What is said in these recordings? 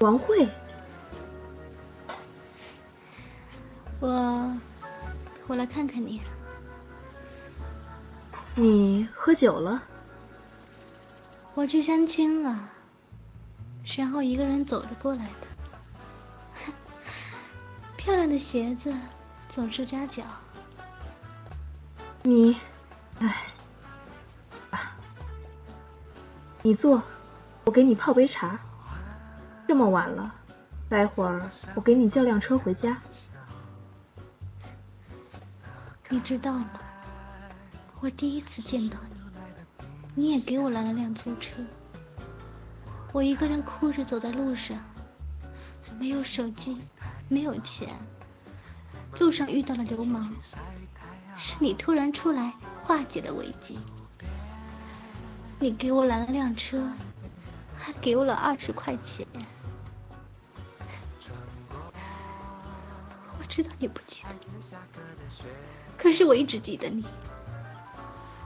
王慧，我我来看看你。你喝酒了？我去相亲了，然后一个人走着过来的。漂亮的鞋子总是扎脚。你，哎，啊，你坐，我给你泡杯茶。这么晚了，待会儿我给你叫辆车回家。你知道吗？我第一次见到你，你也给我拦了辆租车。我一个人哭着走在路上，没有手机。没有钱，路上遇到了流氓，是你突然出来化解了危机。你给我拦了辆车，还给我了二十块钱。知道你不记得，可是我一直记得你，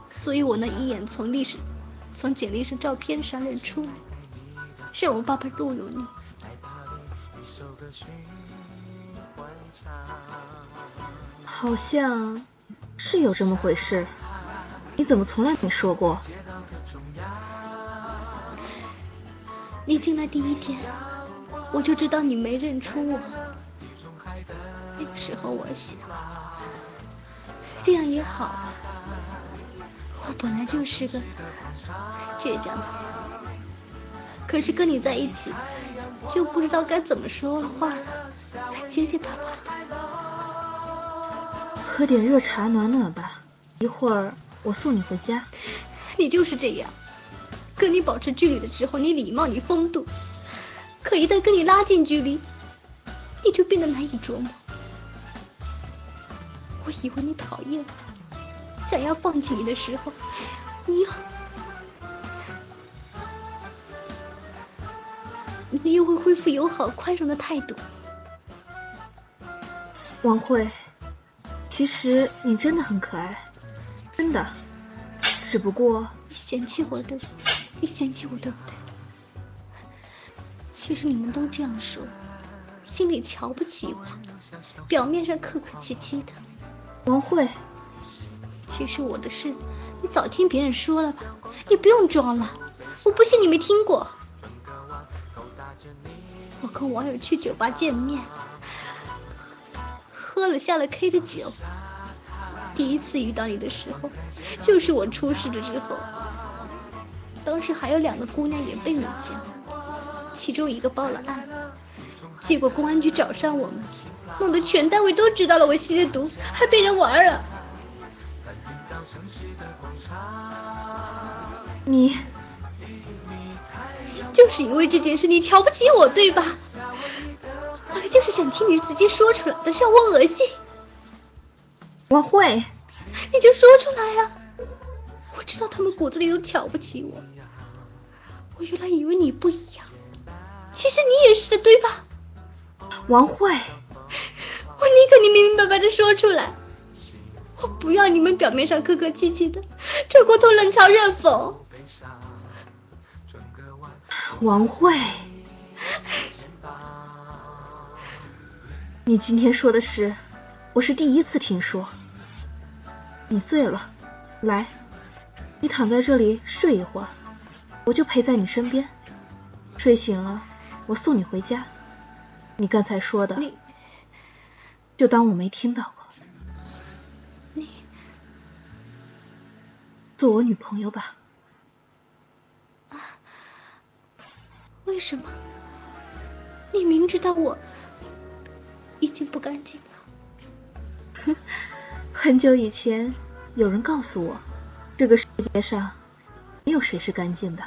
所以我能一眼从历史、从简历上、照片上认出你，让我爸爸录用你。好像是有这么回事，你怎么从来没说过？你进来第一天，我就知道你没认出我。那个时候我想，这样也好。我本来就是个倔强的人，可是跟你在一起，就不知道该怎么说话了，结结巴巴的。喝点热茶暖暖吧，一会儿我送你回家。你就是这样，跟你保持距离的时候，你礼貌，你风度，可一旦跟你拉近距离，你就变得难以琢磨。我以为你讨厌我，想要放弃你的时候，你又你又会恢复友好宽容的态度。王慧。其实你真的很可爱，真的，只不过你嫌弃我对，你嫌弃我对不对？其实你们都这样说，心里瞧不起我，表面上客客气气的。王慧，其实我的事你早听别人说了吧，你不用装了，我不信你没听过。我跟网友去酒吧见面。喝了下了 K 的酒，第一次遇到你的时候，就是我出事的之后。当时还有两个姑娘也被你见，其中一个报了案，结果公安局找上我们，弄得全单位都知道了我吸的毒，还被人玩了。你，就是因为这件事你瞧不起我，对吧？我就是想听你直接说出来的，让我恶心。我会，你就说出来呀！我知道他们骨子里都瞧不起我，我原来以为你不一样，其实你也是的，对吧？王慧，我宁可你明明白白的说出来，我不要你们表面上客客气气的，转过头冷嘲热讽。王慧。你今天说的事，我是第一次听说。你醉了，来，你躺在这里睡一会儿，我就陪在你身边。睡醒了，我送你回家。你刚才说的，你就当我没听到过。你做我女朋友吧。啊？为什么？你明知道我。已经不干净了。很久以前有人告诉我，这个世界上没有谁是干净的。